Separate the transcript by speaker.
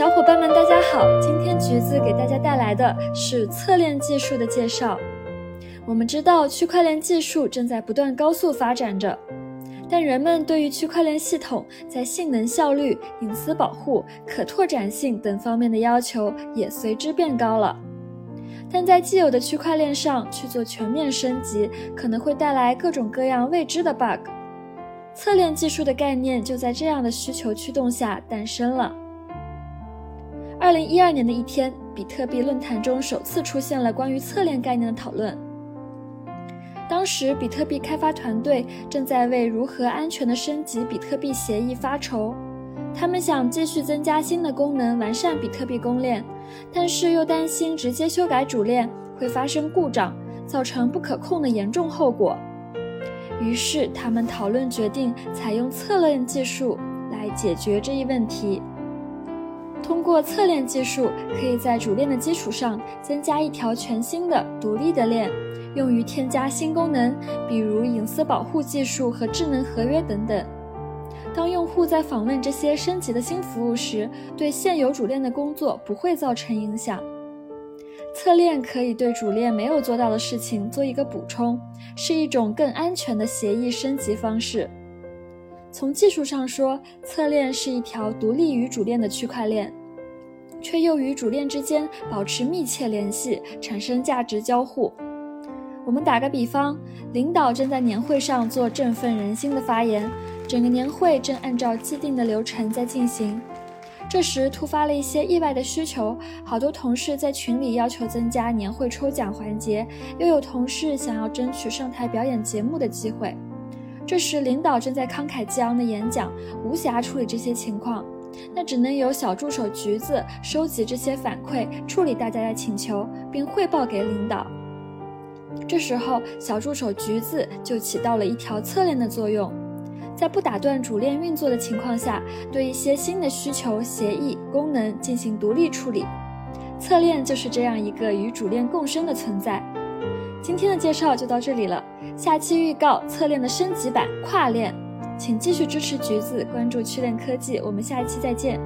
Speaker 1: 小伙伴们，大家好！今天橘子给大家带来的是侧链技术的介绍。我们知道，区块链技术正在不断高速发展着，但人们对于区块链系统在性能效率、隐私保护、可拓展性等方面的要求也随之变高了。但在既有的区块链上去做全面升级，可能会带来各种各样未知的 bug。侧链技术的概念就在这样的需求驱动下诞生了。二零一二年的一天，比特币论坛中首次出现了关于侧链概念的讨论。当时，比特币开发团队正在为如何安全的升级比特币协议发愁。他们想继续增加新的功能，完善比特币公链，但是又担心直接修改主链会发生故障，造成不可控的严重后果。于是，他们讨论决定采用侧链技术来解决这一问题。通过侧链技术，可以在主链的基础上增加一条全新的独立的链，用于添加新功能，比如隐私保护技术和智能合约等等。当用户在访问这些升级的新服务时，对现有主链的工作不会造成影响。侧链可以对主链没有做到的事情做一个补充，是一种更安全的协议升级方式。从技术上说，侧链是一条独立于主链的区块链。却又与主链之间保持密切联系，产生价值交互。我们打个比方，领导正在年会上做振奋人心的发言，整个年会正按照既定的流程在进行。这时突发了一些意外的需求，好多同事在群里要求增加年会抽奖环节，又有同事想要争取上台表演节目的机会。这时领导正在慷慨激昂的演讲，无暇处理这些情况。那只能由小助手橘子收集这些反馈，处理大家的请求，并汇报给领导。这时候，小助手橘子就起到了一条侧链的作用，在不打断主链运作的情况下，对一些新的需求、协议、功能进行独立处理。侧链就是这样一个与主链共生的存在。今天的介绍就到这里了，下期预告侧链的升级版跨链。请继续支持橘子，关注趣链科技，我们下一期再见。